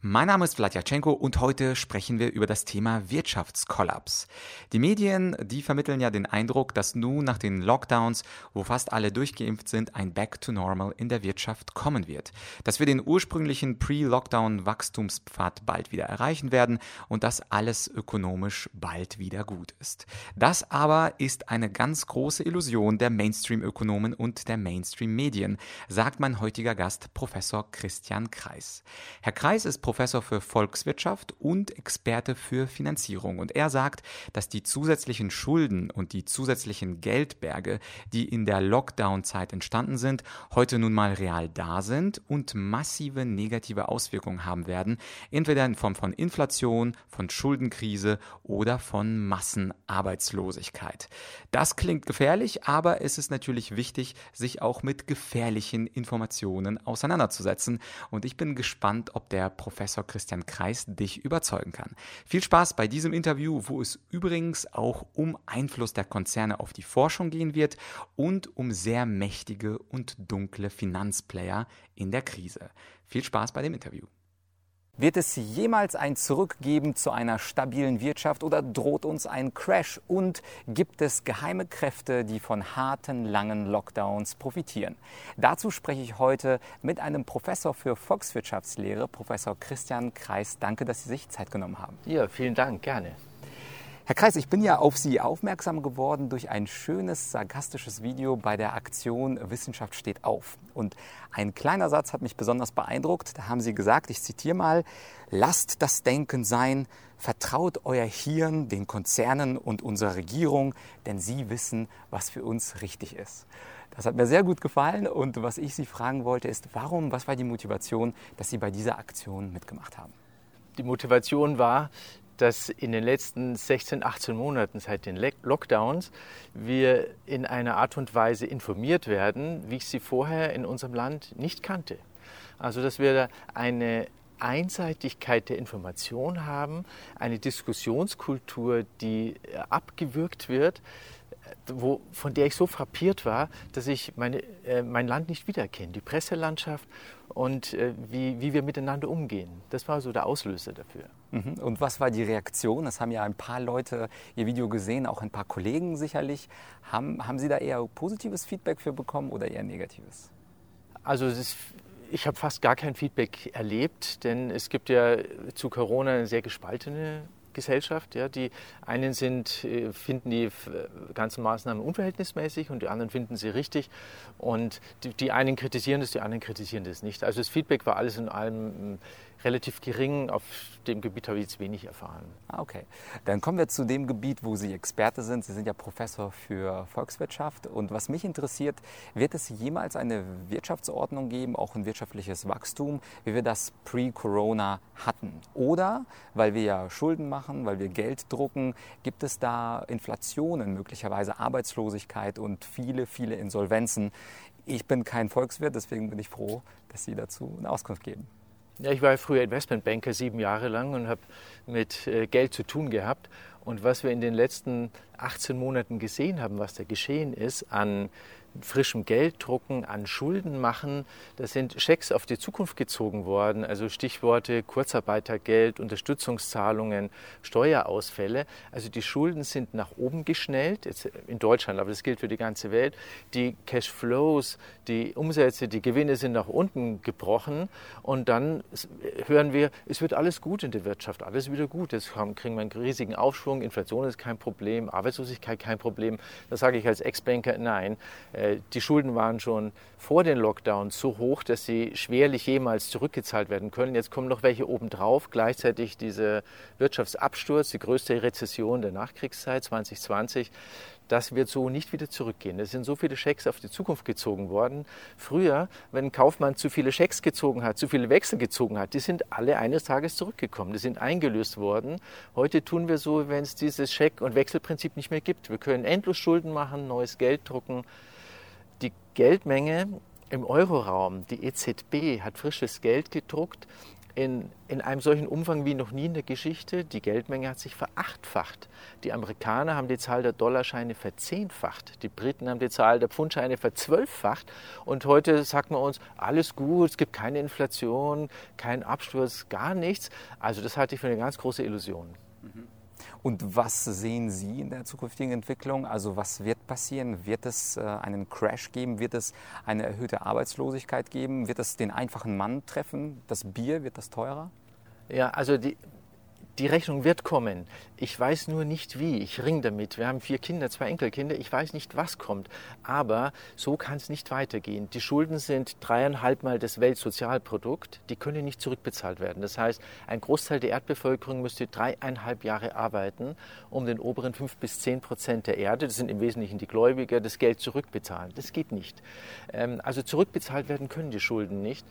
Mein Name ist Vladyachenko und heute sprechen wir über das Thema Wirtschaftskollaps. Die Medien, die vermitteln ja den Eindruck, dass nun nach den Lockdowns, wo fast alle durchgeimpft sind, ein Back to Normal in der Wirtschaft kommen wird. Dass wir den ursprünglichen Pre-Lockdown-Wachstumspfad bald wieder erreichen werden und dass alles ökonomisch bald wieder gut ist. Das aber ist eine ganz große Illusion der Mainstream-Ökonomen und der Mainstream-Medien, sagt mein heutiger Gast Professor Christian Kreis. Herr Kreis ist Professor für Volkswirtschaft und Experte für Finanzierung. Und er sagt, dass die zusätzlichen Schulden und die zusätzlichen Geldberge, die in der Lockdown-Zeit entstanden sind, heute nun mal real da sind und massive negative Auswirkungen haben werden, entweder in Form von Inflation, von Schuldenkrise oder von Massenarbeitslosigkeit. Das klingt gefährlich, aber es ist natürlich wichtig, sich auch mit gefährlichen Informationen auseinanderzusetzen. Und ich bin gespannt, ob der Professor Professor Christian Kreis dich überzeugen kann. Viel Spaß bei diesem Interview, wo es übrigens auch um Einfluss der Konzerne auf die Forschung gehen wird und um sehr mächtige und dunkle Finanzplayer in der Krise. Viel Spaß bei dem Interview. Wird es jemals ein Zurück geben zu einer stabilen Wirtschaft oder droht uns ein Crash? Und gibt es geheime Kräfte, die von harten, langen Lockdowns profitieren? Dazu spreche ich heute mit einem Professor für Volkswirtschaftslehre, Professor Christian Kreis. Danke, dass Sie sich Zeit genommen haben. Ja, vielen Dank, gerne. Herr Kreis, ich bin ja auf Sie aufmerksam geworden durch ein schönes, sarkastisches Video bei der Aktion Wissenschaft steht auf. Und ein kleiner Satz hat mich besonders beeindruckt. Da haben Sie gesagt, ich zitiere mal, lasst das Denken sein, vertraut euer Hirn den Konzernen und unserer Regierung, denn sie wissen, was für uns richtig ist. Das hat mir sehr gut gefallen und was ich Sie fragen wollte ist, warum, was war die Motivation, dass Sie bei dieser Aktion mitgemacht haben? Die Motivation war, dass in den letzten 16, 18 Monaten seit den Lockdowns wir in einer Art und Weise informiert werden, wie ich sie vorher in unserem Land nicht kannte. Also dass wir eine Einseitigkeit der Information haben, eine Diskussionskultur, die abgewürgt wird, wo, von der ich so frappiert war, dass ich meine, äh, mein Land nicht wiedererkenne, die Presselandschaft und äh, wie, wie wir miteinander umgehen. Das war so der Auslöser dafür. Mhm. Und was war die Reaktion? Es haben ja ein paar Leute Ihr Video gesehen, auch ein paar Kollegen sicherlich. Haben, haben Sie da eher positives Feedback für bekommen oder eher negatives? Also ist, ich habe fast gar kein Feedback erlebt, denn es gibt ja zu Corona eine sehr gespaltene Gesellschaft. Ja, die einen sind, äh, finden die ganzen Maßnahmen unverhältnismäßig und die anderen finden sie richtig. Und die, die einen kritisieren das, die anderen kritisieren das nicht. Also das Feedback war alles in allem relativ gering. Auf dem Gebiet habe ich jetzt wenig erfahren. Ah, okay. Dann kommen wir zu dem Gebiet, wo Sie Experte sind. Sie sind ja Professor für Volkswirtschaft. Und was mich interessiert, wird es jemals eine Wirtschaftsordnung geben, auch ein wirtschaftliches Wachstum, wie wir das pre-Corona hatten? Oder, weil wir ja Schulden machen, weil wir Geld drucken, gibt es da Inflationen, möglicherweise Arbeitslosigkeit und viele, viele Insolvenzen? Ich bin kein Volkswirt, deswegen bin ich froh, dass Sie dazu eine Auskunft geben. Ja, ich war früher Investmentbanker sieben Jahre lang und habe mit äh, Geld zu tun gehabt. Und was wir in den letzten 18 Monaten gesehen haben, was da geschehen ist an frischem Geld drucken, an Schulden machen. Da sind Schecks auf die Zukunft gezogen worden, also Stichworte Kurzarbeitergeld, Unterstützungszahlungen, Steuerausfälle. Also die Schulden sind nach oben geschnellt, jetzt in Deutschland, aber das gilt für die ganze Welt. Die Cashflows, die Umsätze, die Gewinne sind nach unten gebrochen und dann hören wir, es wird alles gut in der Wirtschaft, alles wieder gut. Jetzt kriegen wir einen riesigen Aufschwung, Inflation ist kein Problem, Arbeitslosigkeit kein Problem. Da sage ich als Ex-Banker, nein, äh, die Schulden waren schon vor den Lockdowns so hoch, dass sie schwerlich jemals zurückgezahlt werden können. Jetzt kommen noch welche obendrauf. Gleichzeitig dieser Wirtschaftsabsturz, die größte Rezession der Nachkriegszeit 2020. Das wird so nicht wieder zurückgehen. Es sind so viele Schecks auf die Zukunft gezogen worden. Früher, wenn ein Kaufmann zu viele Schecks gezogen hat, zu viele Wechsel gezogen hat, die sind alle eines Tages zurückgekommen. Die sind eingelöst worden. Heute tun wir so, wenn es dieses Scheck- und Wechselprinzip nicht mehr gibt. Wir können endlos Schulden machen, neues Geld drucken. Geldmenge im Euroraum, die EZB hat frisches Geld gedruckt in, in einem solchen Umfang wie noch nie in der Geschichte. Die Geldmenge hat sich verachtfacht. Die Amerikaner haben die Zahl der Dollarscheine verzehnfacht. Die Briten haben die Zahl der Pfundscheine verzwölffacht. Und heute sagt man uns, alles gut, es gibt keine Inflation, kein Absturz, gar nichts. Also das halte ich für eine ganz große Illusion. Mhm. Und was sehen Sie in der zukünftigen Entwicklung? Also was wird passieren? Wird es äh, einen Crash geben? Wird es eine erhöhte Arbeitslosigkeit geben? Wird es den einfachen Mann treffen? Das Bier, wird das teurer? Ja, also die, die Rechnung wird kommen. Ich weiß nur nicht wie. Ich ringe damit. Wir haben vier Kinder, zwei Enkelkinder. Ich weiß nicht, was kommt. Aber so kann es nicht weitergehen. Die Schulden sind dreieinhalb Mal das Weltsozialprodukt. Die können nicht zurückbezahlt werden. Das heißt, ein Großteil der Erdbevölkerung müsste dreieinhalb Jahre arbeiten, um den oberen fünf bis zehn Prozent der Erde, das sind im Wesentlichen die Gläubiger, das Geld zurückbezahlen. Das geht nicht. Ähm, also zurückbezahlt werden können die Schulden nicht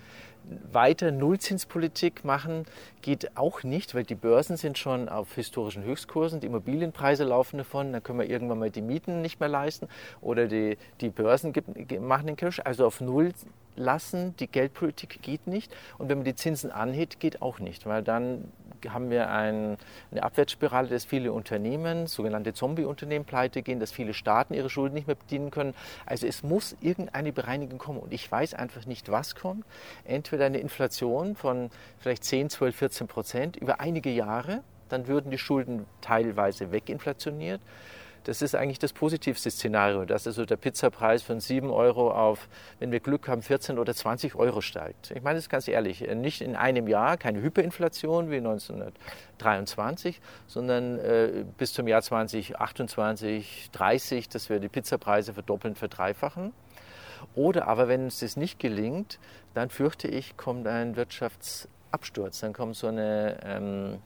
weiter Nullzinspolitik machen geht auch nicht, weil die Börsen sind schon auf historischen Höchstkursen, die Immobilienpreise laufen davon, dann können wir irgendwann mal die Mieten nicht mehr leisten oder die, die Börsen machen den Cash. Also auf Null lassen, die Geldpolitik geht nicht und wenn man die Zinsen anhebt, geht auch nicht, weil dann haben wir ein, eine Abwärtsspirale, dass viele Unternehmen, sogenannte Zombie-Unternehmen, pleite gehen, dass viele Staaten ihre Schulden nicht mehr bedienen können. Also es muss irgendeine Bereinigung kommen. Und ich weiß einfach nicht, was kommt. Entweder eine Inflation von vielleicht 10, 12, 14 Prozent über einige Jahre, dann würden die Schulden teilweise weginflationiert. Das ist eigentlich das positivste Szenario, dass also der Pizzapreis von 7 Euro auf, wenn wir Glück haben, 14 oder 20 Euro steigt. Ich meine das ganz ehrlich, nicht in einem Jahr, keine Hyperinflation wie 1923, sondern äh, bis zum Jahr 2028, 30, dass wir die Pizzapreise verdoppeln, verdreifachen. Oder aber, wenn uns das nicht gelingt, dann fürchte ich, kommt ein Wirtschaftsabsturz, dann kommt so eine... Ähm,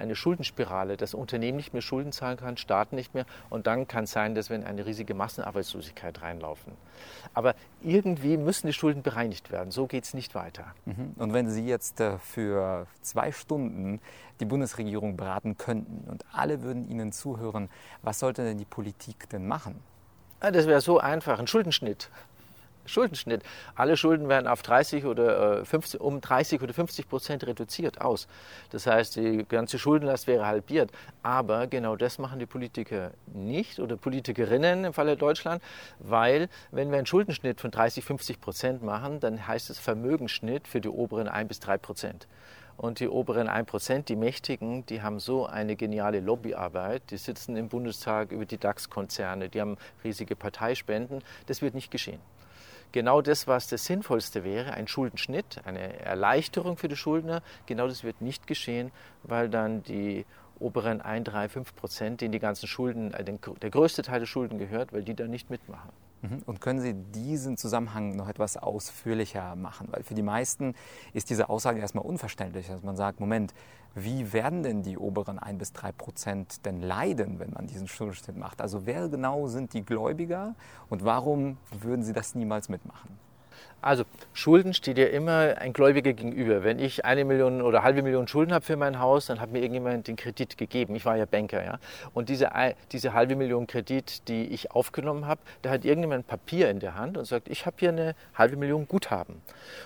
eine Schuldenspirale, dass Unternehmen nicht mehr Schulden zahlen kann, Staaten nicht mehr. Und dann kann es sein, dass wir in eine riesige Massenarbeitslosigkeit reinlaufen. Aber irgendwie müssen die Schulden bereinigt werden. So geht es nicht weiter. Mhm. Und wenn Sie jetzt äh, für zwei Stunden die Bundesregierung beraten könnten und alle würden Ihnen zuhören, was sollte denn die Politik denn machen? Ah, das wäre so einfach, ein Schuldenschnitt. Schuldenschnitt. Alle Schulden werden auf 30 oder 50, äh, um 30 oder 50 Prozent reduziert aus. Das heißt, die ganze Schuldenlast wäre halbiert. Aber genau das machen die Politiker nicht oder Politikerinnen im Falle Deutschland, weil wenn wir einen Schuldenschnitt von 30, 50 Prozent machen, dann heißt es Vermögensschnitt für die oberen 1 bis 3 Prozent. Und die oberen 1%, die Mächtigen, die haben so eine geniale Lobbyarbeit. Die sitzen im Bundestag über die DAX-Konzerne, die haben riesige Parteispenden. Das wird nicht geschehen genau das, was das Sinnvollste wäre, ein Schuldenschnitt, eine Erleichterung für die Schuldner, genau das wird nicht geschehen, weil dann die oberen 1, 3, 5 Prozent, denen die ganzen Schulden, äh, der größte Teil der Schulden gehört, weil die da nicht mitmachen. Mhm. Und können Sie diesen Zusammenhang noch etwas ausführlicher machen? Weil für die meisten ist diese Aussage erstmal unverständlich, dass man sagt, Moment, wie werden denn die oberen 1 bis 3 Prozent denn leiden, wenn man diesen Schuldenschnitt macht? Also wer genau sind die Gläubiger und warum würden sie das niemals mitmachen? Also Schulden steht ja immer ein Gläubiger gegenüber. Wenn ich eine Million oder halbe Million Schulden habe für mein Haus, dann hat mir irgendjemand den Kredit gegeben. Ich war ja Banker, ja. Und diese, diese halbe Million Kredit, die ich aufgenommen habe, da hat irgendjemand Papier in der Hand und sagt, ich habe hier eine halbe Million Guthaben.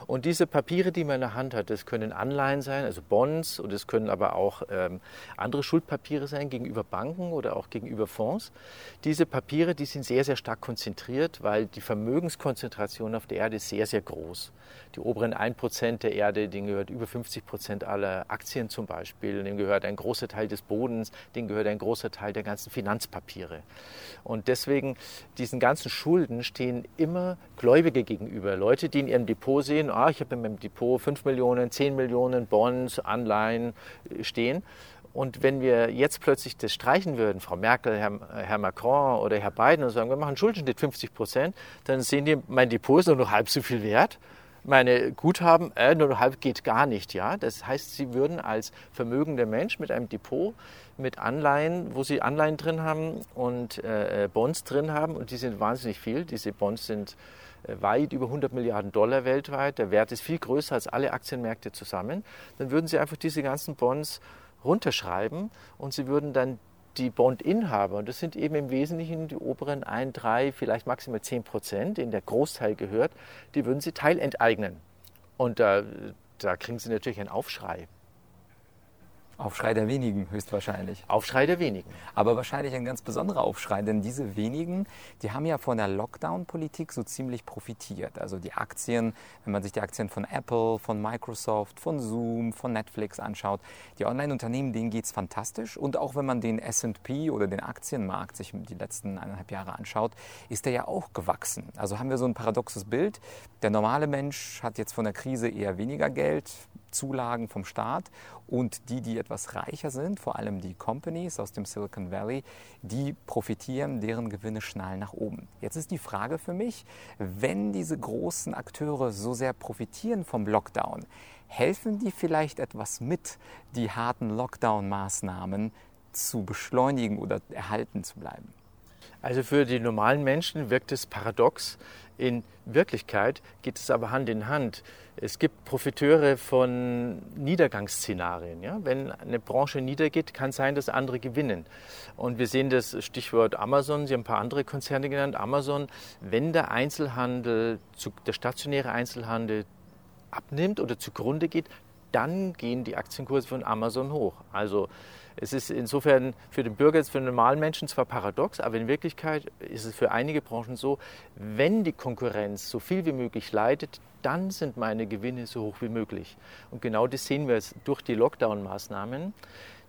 Und diese Papiere, die man in der Hand hat, das können Anleihen sein, also Bonds, und es können aber auch ähm, andere Schuldpapiere sein gegenüber Banken oder auch gegenüber Fonds. Diese Papiere, die sind sehr, sehr stark konzentriert, weil die Vermögenskonzentration auf der Erde sehr sehr, sehr groß. Die oberen 1% der Erde, denen gehört über 50% aller Aktien zum Beispiel, denen gehört ein großer Teil des Bodens, denen gehört ein großer Teil der ganzen Finanzpapiere. Und deswegen, diesen ganzen Schulden stehen immer Gläubige gegenüber. Leute, die in ihrem Depot sehen, ah, ich habe in meinem Depot 5 Millionen, 10 Millionen Bonds, Anleihen äh, stehen. Und wenn wir jetzt plötzlich das streichen würden, Frau Merkel, Herr, Herr Macron oder Herr Biden und sagen, wir machen Schuldenschnitt 50 Prozent, dann sehen die, mein Depot ist nur noch halb so viel wert. Meine Guthaben, äh, nur noch halb geht gar nicht. Ja? Das heißt, sie würden als vermögender Mensch mit einem Depot, mit Anleihen, wo sie Anleihen drin haben und äh, Bonds drin haben, und die sind wahnsinnig viel. Diese Bonds sind äh, weit über 100 Milliarden Dollar weltweit. Der Wert ist viel größer als alle Aktienmärkte zusammen. Dann würden sie einfach diese ganzen Bonds runterschreiben und sie würden dann die Bondinhaber, und das sind eben im Wesentlichen die oberen 1, 3, vielleicht maximal 10 Prozent, denen der Großteil gehört, die würden sie teilenteignen. Und äh, da kriegen Sie natürlich einen Aufschrei. Aufschrei der wenigen höchstwahrscheinlich. Aufschrei der wenigen. Aber wahrscheinlich ein ganz besonderer Aufschrei, denn diese wenigen, die haben ja von der Lockdown-Politik so ziemlich profitiert. Also die Aktien, wenn man sich die Aktien von Apple, von Microsoft, von Zoom, von Netflix anschaut, die Online-Unternehmen, denen geht es fantastisch. Und auch wenn man den SP oder den Aktienmarkt sich die letzten eineinhalb Jahre anschaut, ist der ja auch gewachsen. Also haben wir so ein paradoxes Bild. Der normale Mensch hat jetzt von der Krise eher weniger Geld, Zulagen vom Staat und die, die etwas reicher sind, vor allem die Companies aus dem Silicon Valley, die profitieren, deren Gewinne schnallen nach oben. Jetzt ist die Frage für mich, wenn diese großen Akteure so sehr profitieren vom Lockdown, helfen die vielleicht etwas mit, die harten Lockdown-Maßnahmen zu beschleunigen oder erhalten zu bleiben? Also für die normalen Menschen wirkt es paradox. In Wirklichkeit geht es aber Hand in Hand. Es gibt Profiteure von Niedergangsszenarien. Ja? Wenn eine Branche niedergeht, kann es sein, dass andere gewinnen. Und wir sehen das Stichwort Amazon, Sie haben ein paar andere Konzerne genannt. Amazon, wenn der Einzelhandel, der stationäre Einzelhandel abnimmt oder zugrunde geht, dann gehen die Aktienkurse von Amazon hoch. Also es ist insofern für den Bürger, für den normalen Menschen zwar paradox, aber in Wirklichkeit ist es für einige Branchen so, wenn die Konkurrenz so viel wie möglich leidet, dann sind meine Gewinne so hoch wie möglich. Und genau das sehen wir durch die Lockdown-Maßnahmen.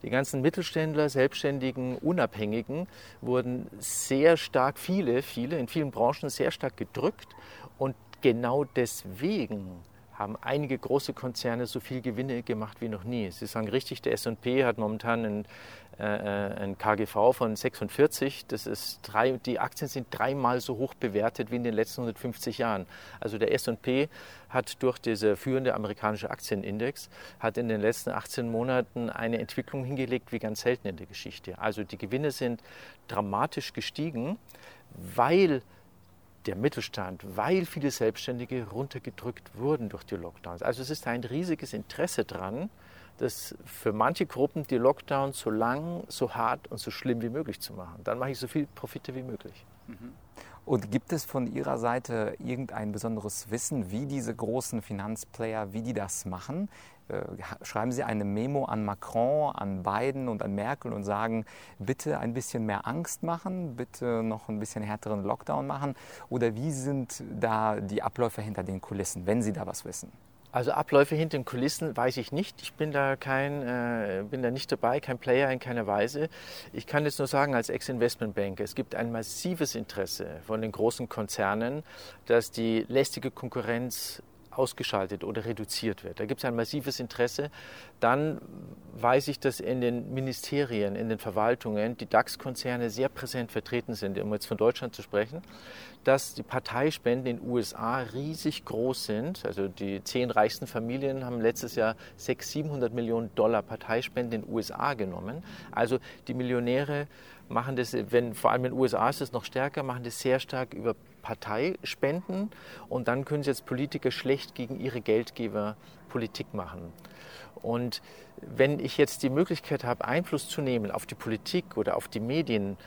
Die ganzen Mittelständler, Selbstständigen, Unabhängigen wurden sehr stark, viele, viele in vielen Branchen sehr stark gedrückt. Und genau deswegen haben einige große Konzerne so viel Gewinne gemacht wie noch nie. Sie sagen richtig, der S&P hat momentan ein, äh, ein KGV von 46. Das ist drei, die Aktien sind dreimal so hoch bewertet wie in den letzten 150 Jahren. Also der S&P hat durch diese führende amerikanische Aktienindex hat in den letzten 18 Monaten eine Entwicklung hingelegt wie ganz selten in der Geschichte. Also die Gewinne sind dramatisch gestiegen, weil der Mittelstand, weil viele Selbstständige runtergedrückt wurden durch die Lockdowns. Also es ist ein riesiges Interesse dran, dass für manche Gruppen die Lockdowns so lang, so hart und so schlimm wie möglich zu machen. Dann mache ich so viel Profite wie möglich. Mhm. Und gibt es von Ihrer Seite irgendein besonderes Wissen, wie diese großen Finanzplayer, wie die das machen? Äh, schreiben Sie eine Memo an Macron, an Biden und an Merkel und sagen, bitte ein bisschen mehr Angst machen, bitte noch ein bisschen härteren Lockdown machen? Oder wie sind da die Abläufe hinter den Kulissen, wenn Sie da was wissen? Also Abläufe hinter den Kulissen weiß ich nicht. Ich bin da kein, äh, bin da nicht dabei, kein Player in keiner Weise. Ich kann jetzt nur sagen, als Ex-Investmentbanker, es gibt ein massives Interesse von den großen Konzernen, dass die lästige Konkurrenz ausgeschaltet oder reduziert wird. Da gibt es ein massives Interesse. Dann weiß ich, dass in den Ministerien, in den Verwaltungen die DAX-Konzerne sehr präsent vertreten sind, um jetzt von Deutschland zu sprechen, dass die Parteispenden in den USA riesig groß sind. Also die zehn reichsten Familien haben letztes Jahr 600, 700 Millionen Dollar Parteispenden in den USA genommen. Also die Millionäre machen das, wenn vor allem in den USA ist es noch stärker, machen das sehr stark über Parteispenden und dann können sie jetzt Politiker schlecht gegen ihre Geldgeber Politik machen. Und wenn ich jetzt die Möglichkeit habe, Einfluss zu nehmen auf die Politik oder auf die Medien,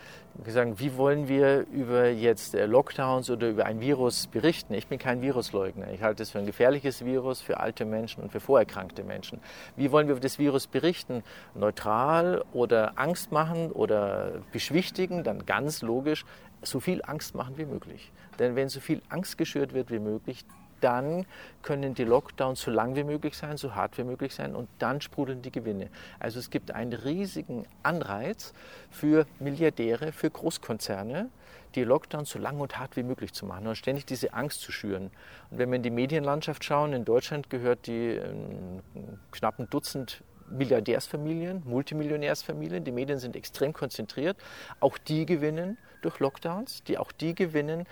sagen, wie wollen wir über jetzt äh, Lockdowns oder über ein Virus berichten? Ich bin kein Virusleugner. Ich halte es für ein gefährliches Virus für alte Menschen und für vorerkrankte Menschen. Wie wollen wir über das Virus berichten? Neutral oder Angst machen oder beschwichtigen? Dann ganz logisch, so viel Angst machen wie möglich. Denn wenn so viel Angst geschürt wird wie möglich, dann können die Lockdowns so lang wie möglich sein, so hart wie möglich sein und dann sprudeln die Gewinne. Also es gibt einen riesigen Anreiz für Milliardäre, für Großkonzerne, die Lockdowns so lang und hart wie möglich zu machen und ständig diese Angst zu schüren. Und wenn wir in die Medienlandschaft schauen, in Deutschland gehört die äh, knappen Dutzend Milliardärsfamilien, Multimillionärsfamilien. Die Medien sind extrem konzentriert. Auch die gewinnen durch Lockdowns, die auch die gewinnen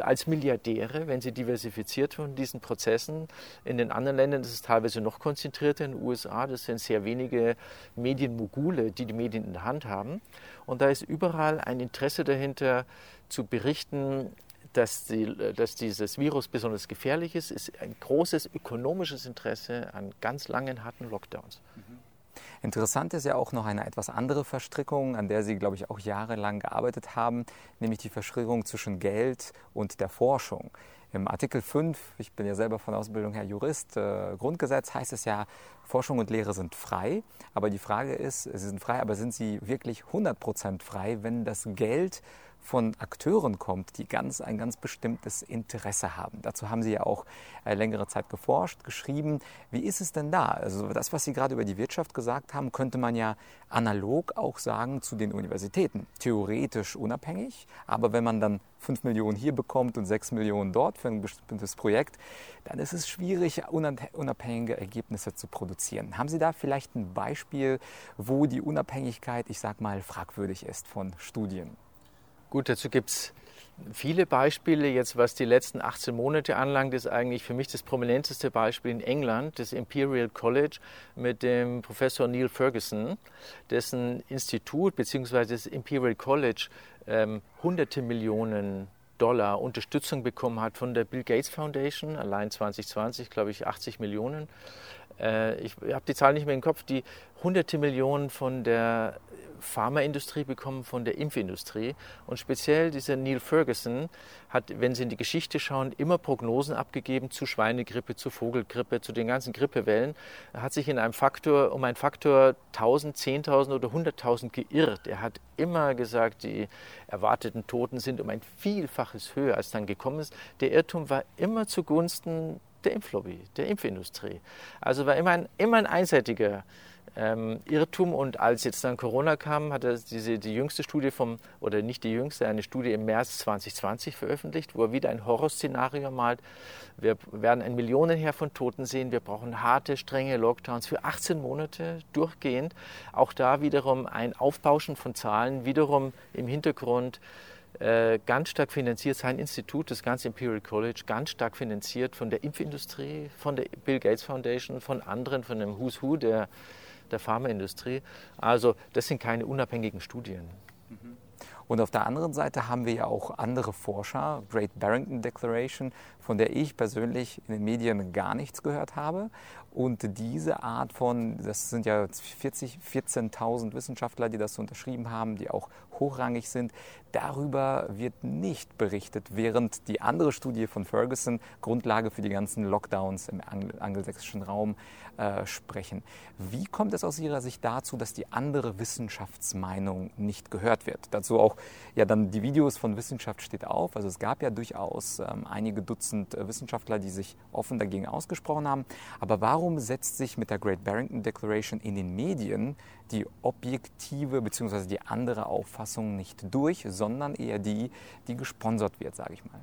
als Milliardäre, wenn sie diversifiziert von diesen Prozessen. In den anderen Ländern ist es teilweise noch konzentrierter. In den USA, das sind sehr wenige Medienmogule, die die Medien in der Hand haben. Und da ist überall ein Interesse dahinter zu berichten, dass, die, dass, dieses Virus besonders gefährlich ist, ist ein großes ökonomisches Interesse an ganz langen, harten Lockdowns. Mhm. Interessant ist ja auch noch eine etwas andere Verstrickung, an der Sie, glaube ich, auch jahrelang gearbeitet haben, nämlich die Verstrickung zwischen Geld und der Forschung. Im Artikel 5, ich bin ja selber von Ausbildung her Jurist, äh, Grundgesetz heißt es ja, Forschung und Lehre sind frei. Aber die Frage ist, sie sind frei, aber sind sie wirklich 100% frei, wenn das Geld von Akteuren kommt, die ganz, ein ganz bestimmtes Interesse haben. Dazu haben Sie ja auch äh, längere Zeit geforscht, geschrieben. Wie ist es denn da? Also das, was Sie gerade über die Wirtschaft gesagt haben, könnte man ja analog auch sagen zu den Universitäten. Theoretisch unabhängig, aber wenn man dann 5 Millionen hier bekommt und 6 Millionen dort für ein bestimmtes Projekt, dann ist es schwierig, unabhängige Ergebnisse zu produzieren. Haben Sie da vielleicht ein Beispiel, wo die Unabhängigkeit, ich sag mal, fragwürdig ist von Studien? Gut, dazu gibt es viele Beispiele. Jetzt, was die letzten 18 Monate anlangt, ist eigentlich für mich das prominenteste Beispiel in England, das Imperial College mit dem Professor Neil Ferguson, dessen Institut bzw. das Imperial College ähm, hunderte Millionen Dollar Unterstützung bekommen hat von der Bill Gates Foundation, allein 2020, glaube ich, 80 Millionen. Äh, ich habe die Zahl nicht mehr im Kopf, die hunderte Millionen von der Pharmaindustrie bekommen von der Impfindustrie. Und speziell dieser Neil Ferguson hat, wenn Sie in die Geschichte schauen, immer Prognosen abgegeben zu Schweinegrippe, zu Vogelgrippe, zu den ganzen Grippewellen. Er hat sich in einem Faktor, um einen Faktor 1000, 10.000 oder 100.000 geirrt. Er hat immer gesagt, die erwarteten Toten sind um ein Vielfaches höher, als dann gekommen ist. Der Irrtum war immer zugunsten der Impflobby, der Impfindustrie. Also war immer ein, immer ein einseitiger ähm, Irrtum. Und als jetzt dann Corona kam, hat er diese, die jüngste Studie vom, oder nicht die jüngste, eine Studie im März 2020 veröffentlicht, wo er wieder ein Horrorszenario malt. Wir werden ein Millionenheer von Toten sehen. Wir brauchen harte, strenge Lockdowns für 18 Monate durchgehend. Auch da wiederum ein Aufbauschen von Zahlen, wiederum im Hintergrund ganz stark finanziert, sein Institut, das ganze Imperial College, ganz stark finanziert von der Impfindustrie, von der Bill Gates Foundation, von anderen, von dem Who's Who der der Pharmaindustrie. Also das sind keine unabhängigen Studien. Mhm. Und auf der anderen Seite haben wir ja auch andere Forscher, Great Barrington Declaration, von der ich persönlich in den Medien gar nichts gehört habe. Und diese Art von, das sind ja 40, 14.000 Wissenschaftler, die das unterschrieben haben, die auch hochrangig sind, darüber wird nicht berichtet, während die andere Studie von Ferguson Grundlage für die ganzen Lockdowns im angelsächsischen Raum äh, sprechen. Wie kommt es aus Ihrer Sicht dazu, dass die andere Wissenschaftsmeinung nicht gehört wird? Dazu auch ja dann die Videos von Wissenschaft steht auf. Also es gab ja durchaus ähm, einige Dutzend äh, Wissenschaftler, die sich offen dagegen ausgesprochen haben. Aber warum setzt sich mit der Great Barrington Declaration in den Medien die objektive bzw. die andere Auffassung nicht durch, sondern eher die, die gesponsert wird, sage ich mal?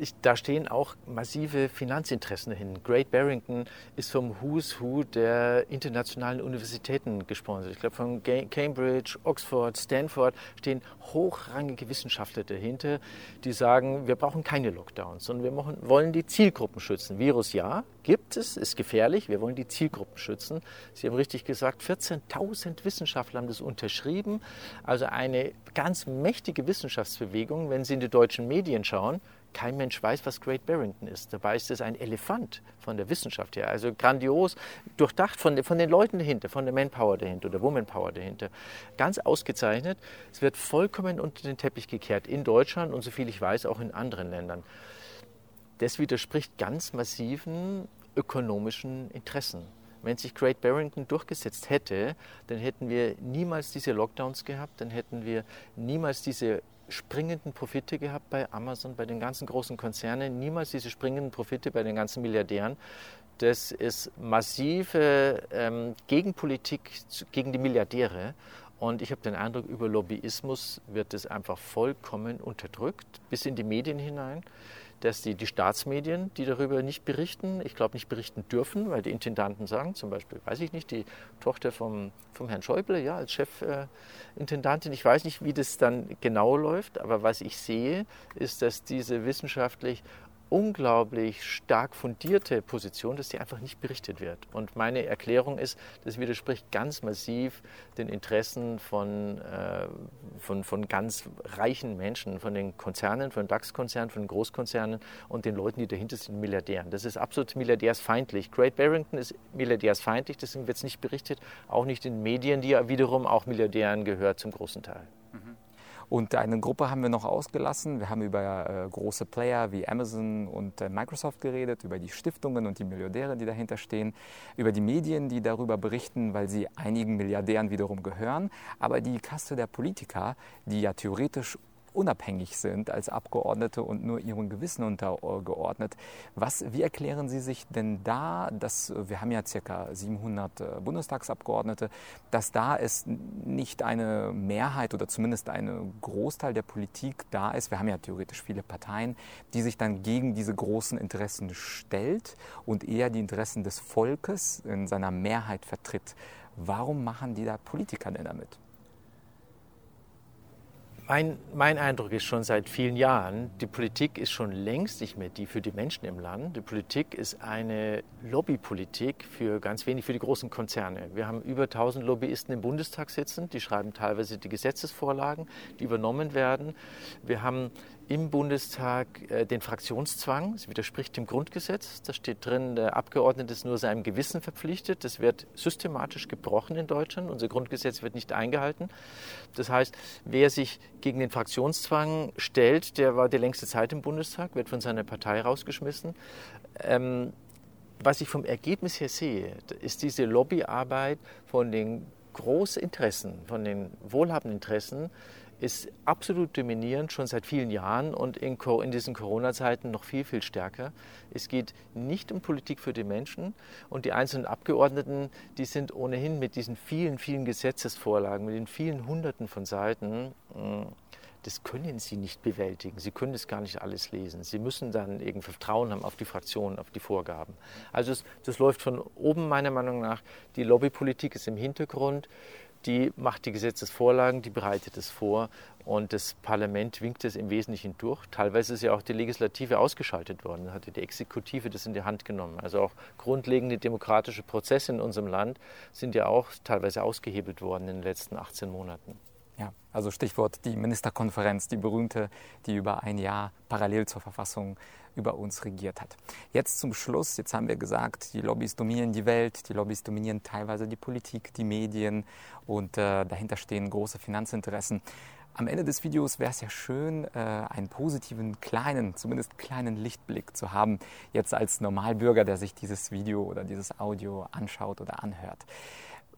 ich, da stehen auch massive Finanzinteressen dahin. Great Barrington ist vom Who's Who der internationalen Universitäten gesponsert. Ich glaube, von Cambridge, Oxford, Stanford stehen hochrangige Wissenschaftler dahinter, die sagen, wir brauchen keine Lockdowns, sondern wir wollen die Zielgruppen schützen. Virus ja, gibt es, ist gefährlich, wir wollen die Zielgruppen schützen. Sie haben richtig gesagt, 14.000 Wissenschaftler haben das unterschrieben. Also eine ganz mächtige Wissenschaftsbewegung, wenn Sie in die deutschen Medien schauen, kein Mensch weiß, was Great Barrington ist. Dabei ist es ein Elefant von der Wissenschaft her. Also grandios, durchdacht von, von den Leuten dahinter, von der Manpower dahinter oder Womanpower dahinter. Ganz ausgezeichnet. Es wird vollkommen unter den Teppich gekehrt in Deutschland und soviel ich weiß auch in anderen Ländern. Das widerspricht ganz massiven ökonomischen Interessen. Wenn sich Great Barrington durchgesetzt hätte, dann hätten wir niemals diese Lockdowns gehabt, dann hätten wir niemals diese springenden Profite gehabt bei Amazon, bei den ganzen großen Konzernen, niemals diese springenden Profite bei den ganzen Milliardären. Das ist massive ähm, Gegenpolitik gegen die Milliardäre. Und ich habe den Eindruck, über Lobbyismus wird es einfach vollkommen unterdrückt, bis in die Medien hinein dass die, die Staatsmedien, die darüber nicht berichten, ich glaube nicht berichten dürfen, weil die Intendanten sagen, zum Beispiel, weiß ich nicht, die Tochter vom, vom Herrn Schäuble, ja, als Chefintendantin, ich weiß nicht, wie das dann genau läuft, aber was ich sehe, ist, dass diese wissenschaftlich unglaublich stark fundierte Position, dass die einfach nicht berichtet wird. Und meine Erklärung ist, das widerspricht ganz massiv den Interessen von, äh, von, von ganz reichen Menschen, von den Konzernen, von DAX-Konzernen, von Großkonzernen und den Leuten, die dahinter sind, Milliardären. Das ist absolut milliardärsfeindlich. Great Barrington ist milliardärsfeindlich, deswegen wird es nicht berichtet, auch nicht in Medien, die ja wiederum auch Milliardären gehört zum großen Teil. Und eine Gruppe haben wir noch ausgelassen. Wir haben über äh, große Player wie Amazon und äh, Microsoft geredet, über die Stiftungen und die Milliardäre, die dahinter stehen, über die Medien, die darüber berichten, weil sie einigen Milliardären wiederum gehören. Aber die Kaste der Politiker, die ja theoretisch unabhängig sind als Abgeordnete und nur ihrem Gewissen untergeordnet. Was, wie erklären Sie sich denn da, dass wir haben ja ca. 700 äh, Bundestagsabgeordnete, dass da es nicht eine Mehrheit oder zumindest ein Großteil der Politik da ist, wir haben ja theoretisch viele Parteien, die sich dann gegen diese großen Interessen stellt und eher die Interessen des Volkes in seiner Mehrheit vertritt. Warum machen die da Politiker denn damit? Mein, mein, Eindruck ist schon seit vielen Jahren, die Politik ist schon längst nicht mehr die für die Menschen im Land. Die Politik ist eine Lobbypolitik für ganz wenig, für die großen Konzerne. Wir haben über 1000 Lobbyisten im Bundestag sitzen, die schreiben teilweise die Gesetzesvorlagen, die übernommen werden. Wir haben im Bundestag äh, den Fraktionszwang. Es widerspricht dem Grundgesetz. Da steht drin, der Abgeordnete ist nur seinem Gewissen verpflichtet. Das wird systematisch gebrochen in Deutschland. Unser Grundgesetz wird nicht eingehalten. Das heißt, wer sich gegen den Fraktionszwang stellt, der war die längste Zeit im Bundestag, wird von seiner Partei rausgeschmissen. Ähm, was ich vom Ergebnis her sehe, ist diese Lobbyarbeit von den Großinteressen, von den wohlhabenden Interessen, ist absolut dominierend schon seit vielen Jahren und in, in diesen Corona-Zeiten noch viel, viel stärker. Es geht nicht um Politik für die Menschen und die einzelnen Abgeordneten, die sind ohnehin mit diesen vielen, vielen Gesetzesvorlagen, mit den vielen Hunderten von Seiten, hm, das können sie nicht bewältigen. Sie können das gar nicht alles lesen. Sie müssen dann irgendwie Vertrauen haben auf die Fraktionen, auf die Vorgaben. Also das, das läuft von oben meiner Meinung nach. Die Lobbypolitik ist im Hintergrund die macht die Gesetzesvorlagen, die bereitet es vor und das Parlament winkt es im Wesentlichen durch. Teilweise ist ja auch die Legislative ausgeschaltet worden, hatte die Exekutive das in die Hand genommen. Also auch grundlegende demokratische Prozesse in unserem Land sind ja auch teilweise ausgehebelt worden in den letzten 18 Monaten. Ja, also Stichwort die Ministerkonferenz, die berühmte, die über ein Jahr parallel zur Verfassung über uns regiert hat. Jetzt zum Schluss, jetzt haben wir gesagt, die Lobbys dominieren die Welt, die Lobbys dominieren teilweise die Politik, die Medien und äh, dahinter stehen große Finanzinteressen. Am Ende des Videos wäre es ja schön, äh, einen positiven, kleinen, zumindest kleinen Lichtblick zu haben, jetzt als Normalbürger, der sich dieses Video oder dieses Audio anschaut oder anhört.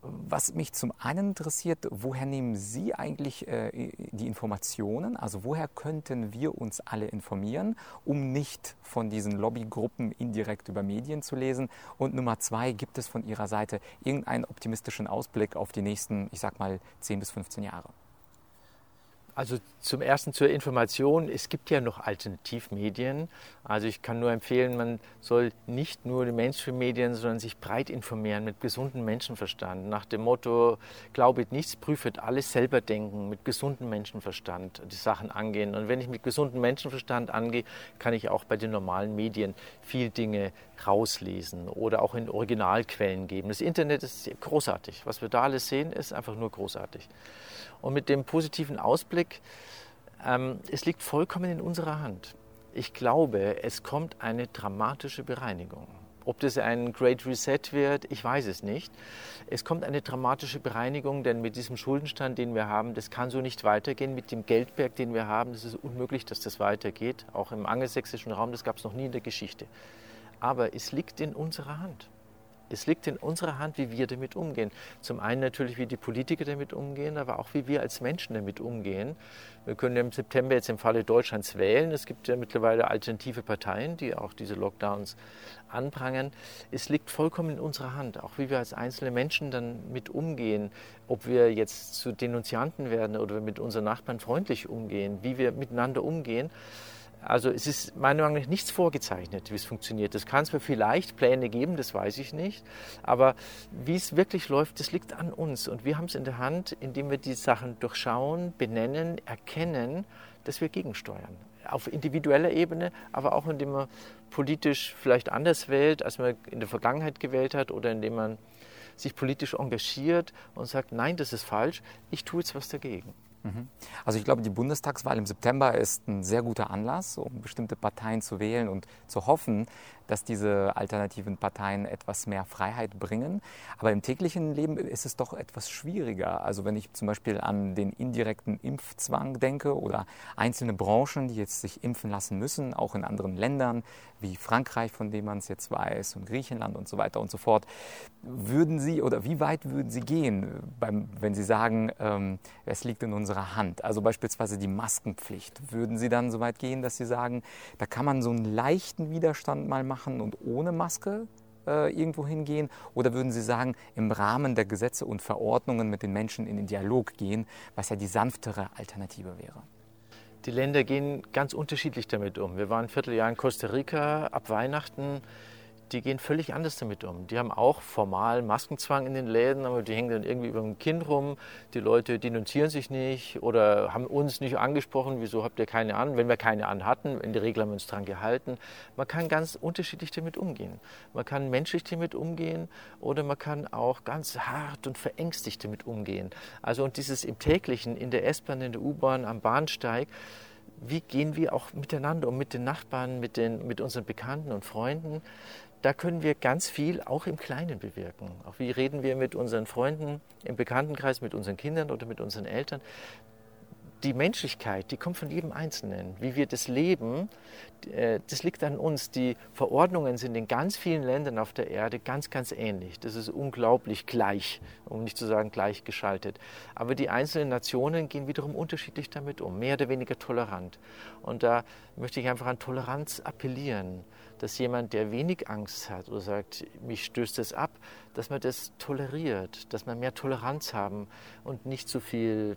Was mich zum einen interessiert, woher nehmen Sie eigentlich äh, die Informationen? Also woher könnten wir uns alle informieren, um nicht von diesen Lobbygruppen indirekt über Medien zu lesen? Und Nummer zwei, gibt es von Ihrer Seite irgendeinen optimistischen Ausblick auf die nächsten, ich sag mal, 10 bis 15 Jahre? Also zum Ersten zur Information. Es gibt ja noch Alternativmedien. Also ich kann nur empfehlen, man soll nicht nur die Mainstream-Medien, sondern sich breit informieren mit gesundem Menschenverstand. Nach dem Motto, glaubet nichts, prüfet alles, selber denken, mit gesundem Menschenverstand die Sachen angehen. Und wenn ich mit gesundem Menschenverstand angehe, kann ich auch bei den normalen Medien viel Dinge rauslesen oder auch in Originalquellen geben. Das Internet ist großartig. Was wir da alles sehen, ist einfach nur großartig. Und mit dem positiven Ausblick, ähm, es liegt vollkommen in unserer Hand. Ich glaube, es kommt eine dramatische Bereinigung. Ob das ein Great Reset wird, ich weiß es nicht. Es kommt eine dramatische Bereinigung, denn mit diesem Schuldenstand, den wir haben, das kann so nicht weitergehen. Mit dem Geldberg, den wir haben, ist unmöglich, dass das weitergeht. Auch im angelsächsischen Raum, das gab es noch nie in der Geschichte. Aber es liegt in unserer Hand. Es liegt in unserer Hand, wie wir damit umgehen. Zum einen natürlich, wie die Politiker damit umgehen, aber auch wie wir als Menschen damit umgehen. Wir können im September jetzt im Falle Deutschlands wählen. Es gibt ja mittlerweile alternative Parteien, die auch diese Lockdowns anprangern. Es liegt vollkommen in unserer Hand, auch wie wir als einzelne Menschen dann mit umgehen. Ob wir jetzt zu Denunzianten werden oder mit unseren Nachbarn freundlich umgehen, wie wir miteinander umgehen. Also es ist meiner Meinung nach nichts vorgezeichnet, wie es funktioniert. Es kann zwar vielleicht Pläne geben, das weiß ich nicht, aber wie es wirklich läuft, das liegt an uns. Und wir haben es in der Hand, indem wir die Sachen durchschauen, benennen, erkennen, dass wir gegensteuern. auf individueller Ebene, aber auch indem man politisch vielleicht anders wählt, als man in der Vergangenheit gewählt hat oder indem man sich politisch engagiert und sagt, nein, das ist falsch, ich tue jetzt was dagegen. Mhm. Also ich glaube, die Bundestagswahl im September ist ein sehr guter Anlass, um bestimmte Parteien zu wählen und zu hoffen, dass diese alternativen Parteien etwas mehr Freiheit bringen. Aber im täglichen Leben ist es doch etwas schwieriger. Also wenn ich zum Beispiel an den indirekten Impfzwang denke oder einzelne Branchen, die jetzt sich impfen lassen müssen, auch in anderen Ländern wie Frankreich, von dem man es jetzt weiß, und Griechenland und so weiter und so fort, würden Sie oder wie weit würden Sie gehen, beim, wenn Sie sagen, ähm, es liegt in unserer Hand? Also beispielsweise die Maskenpflicht. Würden Sie dann so weit gehen, dass Sie sagen, da kann man so einen leichten Widerstand mal machen? Machen und ohne Maske äh, irgendwo hingehen? Oder würden Sie sagen, im Rahmen der Gesetze und Verordnungen mit den Menschen in den Dialog gehen, was ja die sanftere Alternative wäre? Die Länder gehen ganz unterschiedlich damit um. Wir waren ein Vierteljahr in Costa Rica ab Weihnachten die gehen völlig anders damit um. Die haben auch formal Maskenzwang in den Läden, aber die hängen dann irgendwie über dem Kind rum. Die Leute denunzieren sich nicht oder haben uns nicht angesprochen, wieso habt ihr keine an? Wenn wir keine an hatten, in der Regel haben wir uns daran gehalten. Man kann ganz unterschiedlich damit umgehen. Man kann menschlich damit umgehen oder man kann auch ganz hart und verängstigt damit umgehen. Also und dieses im täglichen, in der S-Bahn, in der U-Bahn, am Bahnsteig, wie gehen wir auch miteinander um, mit den Nachbarn, mit, den, mit unseren Bekannten und Freunden da können wir ganz viel auch im Kleinen bewirken. Auch wie reden wir mit unseren Freunden im Bekanntenkreis, mit unseren Kindern oder mit unseren Eltern die Menschlichkeit, die kommt von jedem Einzelnen. Wie wir das leben, äh, das liegt an uns. Die Verordnungen sind in ganz vielen Ländern auf der Erde ganz, ganz ähnlich. Das ist unglaublich gleich, um nicht zu sagen gleichgeschaltet. Aber die einzelnen Nationen gehen wiederum unterschiedlich damit um, mehr oder weniger tolerant. Und da möchte ich einfach an Toleranz appellieren, dass jemand, der wenig Angst hat oder sagt, mich stößt das ab, dass man das toleriert, dass man mehr Toleranz haben und nicht zu so viel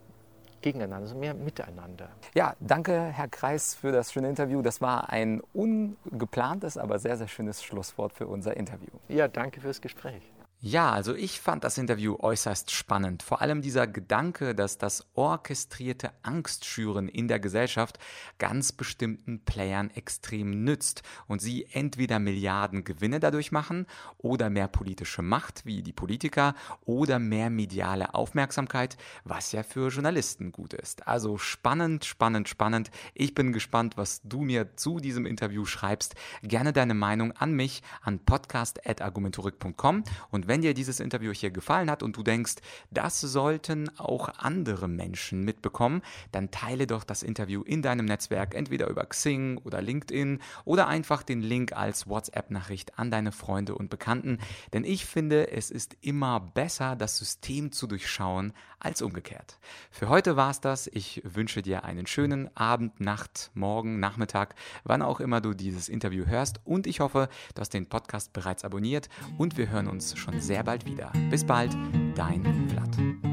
gegeneinander, sondern mehr miteinander. Ja, danke, Herr Kreis, für das schöne Interview. Das war ein ungeplantes, aber sehr, sehr schönes Schlusswort für unser Interview. Ja, danke fürs Gespräch. Ja, also ich fand das Interview äußerst spannend. Vor allem dieser Gedanke, dass das orchestrierte Angstschüren in der Gesellschaft ganz bestimmten Playern extrem nützt und sie entweder Milliarden Gewinne dadurch machen oder mehr politische Macht wie die Politiker oder mehr mediale Aufmerksamkeit, was ja für Journalisten gut ist. Also spannend, spannend, spannend. Ich bin gespannt, was du mir zu diesem Interview schreibst. Gerne deine Meinung an mich an podcast.argumentorik.com und wenn dir dieses Interview hier gefallen hat und du denkst, das sollten auch andere Menschen mitbekommen, dann teile doch das Interview in deinem Netzwerk, entweder über Xing oder LinkedIn oder einfach den Link als WhatsApp-Nachricht an deine Freunde und Bekannten. Denn ich finde, es ist immer besser, das System zu durchschauen, als umgekehrt. Für heute war es das. Ich wünsche dir einen schönen Abend, Nacht, Morgen, Nachmittag, wann auch immer du dieses Interview hörst. Und ich hoffe, du hast den Podcast bereits abonniert und wir hören uns schon sehr bald wieder. Bis bald, dein Vlad.